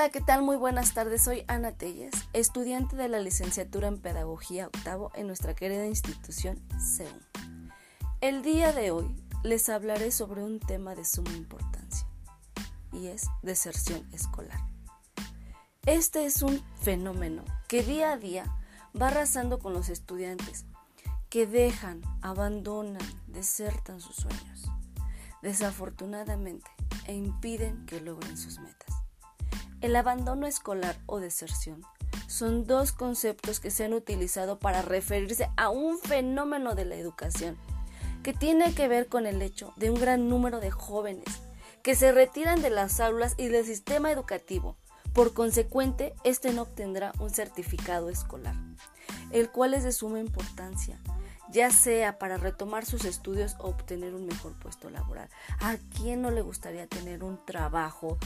Hola, ¿qué tal? Muy buenas tardes. Soy Ana Telles, estudiante de la licenciatura en Pedagogía octavo en nuestra querida institución CEUM. El día de hoy les hablaré sobre un tema de suma importancia y es deserción escolar. Este es un fenómeno que día a día va arrasando con los estudiantes que dejan, abandonan, desertan sus sueños, desafortunadamente, e impiden que logren sus metas. El abandono escolar o deserción son dos conceptos que se han utilizado para referirse a un fenómeno de la educación que tiene que ver con el hecho de un gran número de jóvenes que se retiran de las aulas y del sistema educativo. Por consecuente, este no obtendrá un certificado escolar, el cual es de suma importancia, ya sea para retomar sus estudios o obtener un mejor puesto laboral. ¿A quién no le gustaría tener un trabajo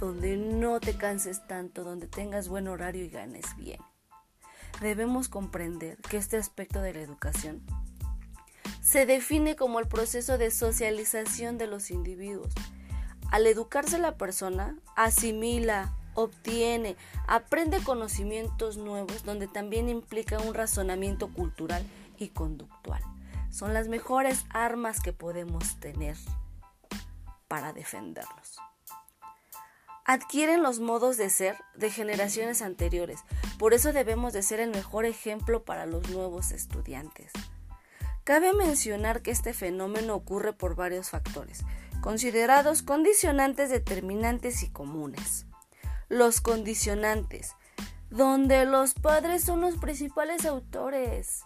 donde no te canses tanto, donde tengas buen horario y ganes bien. Debemos comprender que este aspecto de la educación se define como el proceso de socialización de los individuos. Al educarse la persona, asimila, obtiene, aprende conocimientos nuevos donde también implica un razonamiento cultural y conductual. Son las mejores armas que podemos tener para defendernos adquieren los modos de ser de generaciones anteriores. Por eso debemos de ser el mejor ejemplo para los nuevos estudiantes. Cabe mencionar que este fenómeno ocurre por varios factores, considerados condicionantes determinantes y comunes. Los condicionantes, donde los padres son los principales autores.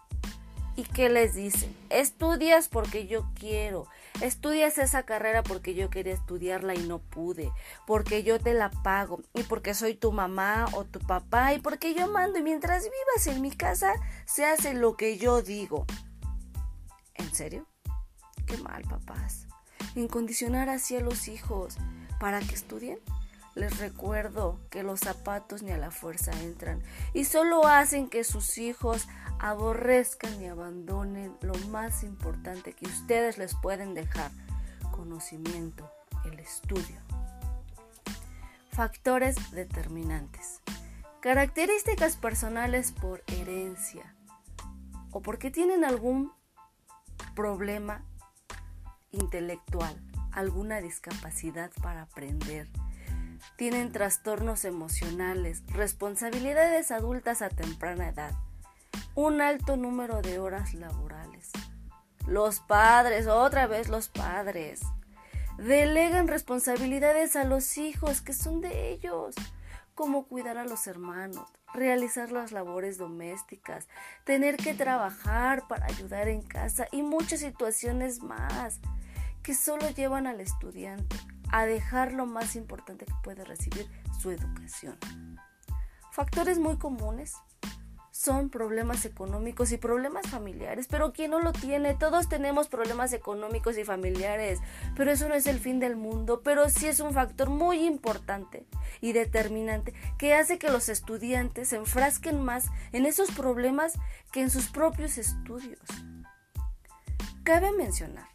¿Y qué les dicen? Estudias porque yo quiero. Estudias esa carrera porque yo quería estudiarla y no pude. Porque yo te la pago. Y porque soy tu mamá o tu papá. Y porque yo mando. Y mientras vivas en mi casa, se hace lo que yo digo. ¿En serio? Qué mal, papás. Incondicionar así a los hijos para que estudien. Les recuerdo que los zapatos ni a la fuerza entran y solo hacen que sus hijos aborrezcan y abandonen lo más importante que ustedes les pueden dejar, conocimiento, el estudio. Factores determinantes. Características personales por herencia o porque tienen algún problema intelectual, alguna discapacidad para aprender. Tienen trastornos emocionales, responsabilidades adultas a temprana edad, un alto número de horas laborales. Los padres, otra vez los padres, delegan responsabilidades a los hijos que son de ellos, como cuidar a los hermanos, realizar las labores domésticas, tener que trabajar para ayudar en casa y muchas situaciones más que solo llevan al estudiante a dejar lo más importante que puede recibir, su educación. Factores muy comunes son problemas económicos y problemas familiares, pero ¿quién no lo tiene? Todos tenemos problemas económicos y familiares, pero eso no es el fin del mundo, pero sí es un factor muy importante y determinante que hace que los estudiantes se enfrasquen más en esos problemas que en sus propios estudios. Cabe mencionar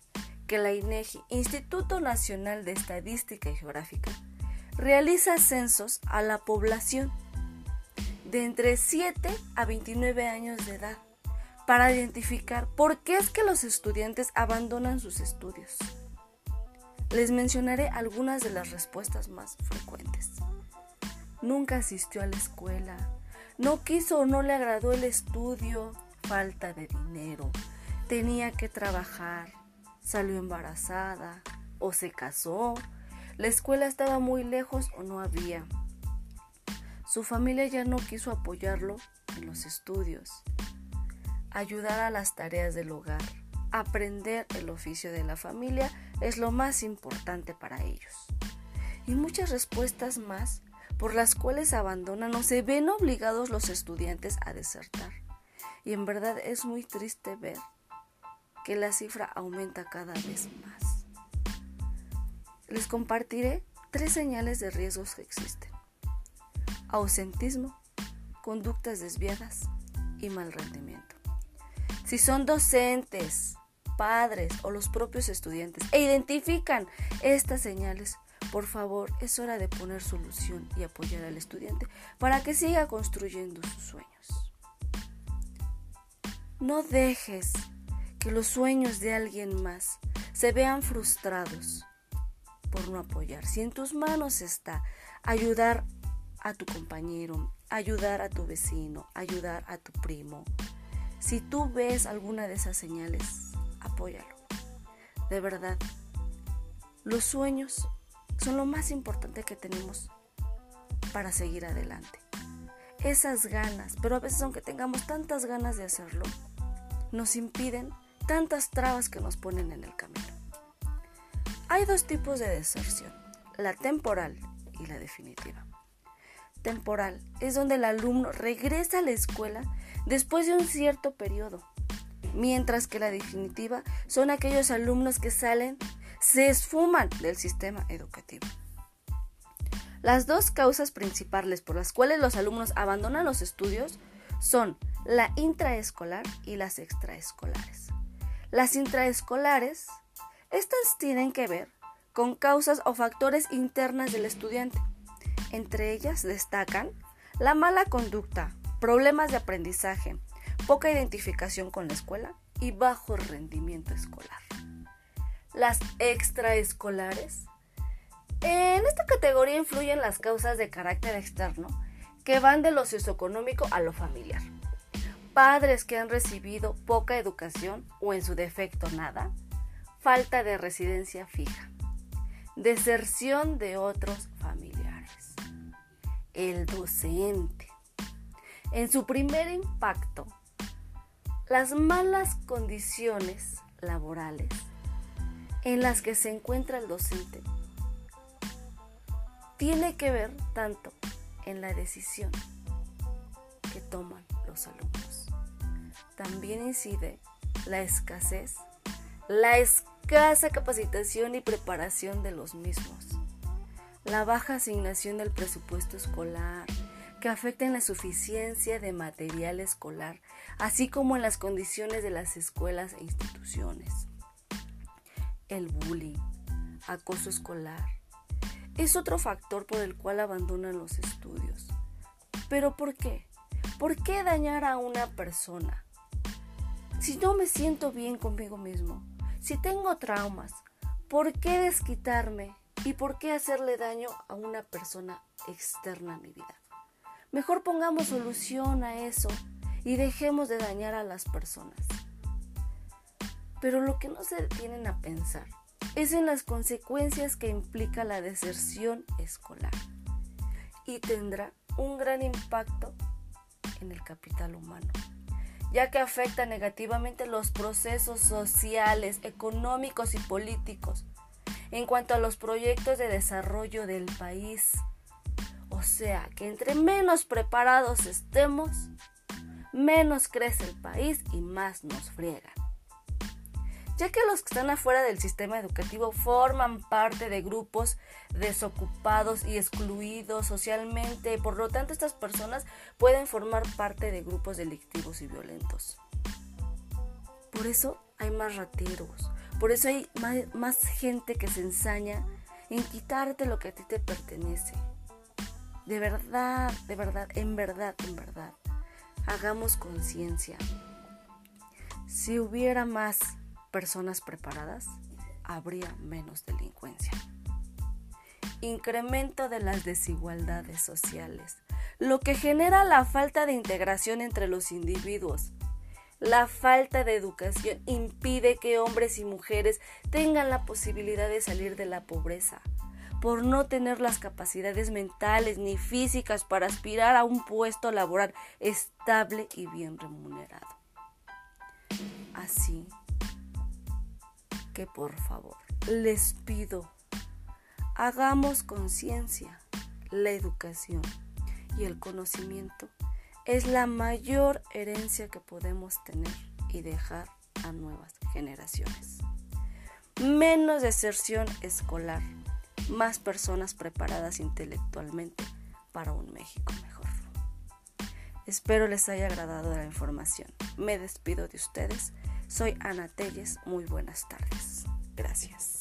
que la INEGI, Instituto Nacional de Estadística y Geográfica, realiza censos a la población de entre 7 a 29 años de edad para identificar por qué es que los estudiantes abandonan sus estudios. Les mencionaré algunas de las respuestas más frecuentes. Nunca asistió a la escuela, no quiso o no le agradó el estudio, falta de dinero, tenía que trabajar, salió embarazada o se casó, la escuela estaba muy lejos o no había su familia ya no quiso apoyarlo en los estudios, ayudar a las tareas del hogar, aprender el oficio de la familia es lo más importante para ellos. Y muchas respuestas más por las cuales abandonan o se ven obligados los estudiantes a desertar. Y en verdad es muy triste ver que la cifra aumenta cada vez más. Les compartiré tres señales de riesgos que existen ausentismo, conductas desviadas y mal rendimiento. Si son docentes, padres o los propios estudiantes e identifican estas señales, Por favor, es hora de poner solución y apoyar al estudiante para que siga construyendo sus sueños. No dejes que los sueños de alguien más se vean frustrados por no apoyar. Si en tus manos está ayudar a tu compañero, ayudar a tu vecino, ayudar a tu primo, si tú ves alguna de esas señales, apóyalo. De verdad, los sueños son lo más importante que tenemos para seguir adelante. Esas ganas, pero a veces aunque tengamos tantas ganas de hacerlo, nos impiden tantas trabas que nos ponen en el camino. Hay dos tipos de deserción, la temporal y la definitiva. Temporal es donde el alumno regresa a la escuela después de un cierto periodo, mientras que la definitiva son aquellos alumnos que salen, se esfuman del sistema educativo. Las dos causas principales por las cuales los alumnos abandonan los estudios son la intraescolar y las extraescolares. Las intraescolares, estas tienen que ver con causas o factores internas del estudiante. Entre ellas destacan la mala conducta, problemas de aprendizaje, poca identificación con la escuela y bajo rendimiento escolar. Las extraescolares. En esta categoría influyen las causas de carácter externo que van de lo socioeconómico a lo familiar. Padres que han recibido poca educación o en su defecto nada. Falta de residencia fija. Deserción de otros familiares. El docente en su primer impacto, las malas condiciones laborales en las que se encuentra el docente tiene que ver tanto en la decisión que toman los alumnos. También incide la escasez, la escasa capacitación y preparación de los mismos, la baja asignación del presupuesto escolar, que afecten la suficiencia de material escolar, así como en las condiciones de las escuelas e instituciones. El bullying, acoso escolar, es otro factor por el cual abandonan los estudios. ¿Pero por qué? ¿Por qué dañar a una persona? Si no me siento bien conmigo mismo, si tengo traumas, ¿por qué desquitarme y por qué hacerle daño a una persona externa a mi vida? Mejor pongamos solución a eso y dejemos de dañar a las personas. Pero lo que no se detienen a pensar es en las consecuencias que implica la deserción escolar y tendrá un gran impacto en el capital humano, ya que afecta negativamente los procesos sociales, económicos y políticos en cuanto a los proyectos de desarrollo del país o sea que entre menos preparados estemos, menos crece el país y más nos friegan. Ya que los que están afuera del sistema educativo forman parte de grupos desocupados y excluidos socialmente, por lo tanto estas personas pueden formar parte de grupos delictivos y violentos. Por eso hay más rateros, por eso hay más, gente que se ensaña en quitarte lo que a ti te pertenece de verdad, de verdad, en verdad, en verdad, hagamos conciencia. Si hubiera más personas preparadas, habría menos delincuencia. Incremento de las desigualdades sociales, lo que genera la falta de integración entre los individuos. La falta de educación impide que hombres y mujeres tengan la posibilidad de salir de la pobreza por no tener las capacidades mentales ni físicas para aspirar a un puesto laboral estable y bien remunerado. Así que por favor, les pido, hagamos conciencia, la educación y el conocimiento es la mayor herencia que podemos tener y dejar a nuevas generaciones. Menos deserción escolar más personas preparadas intelectualmente para un México mejor. Espero les haya agradado la información. Me despido de ustedes. Soy Ana Telles. Muy buenas tardes. Gracias.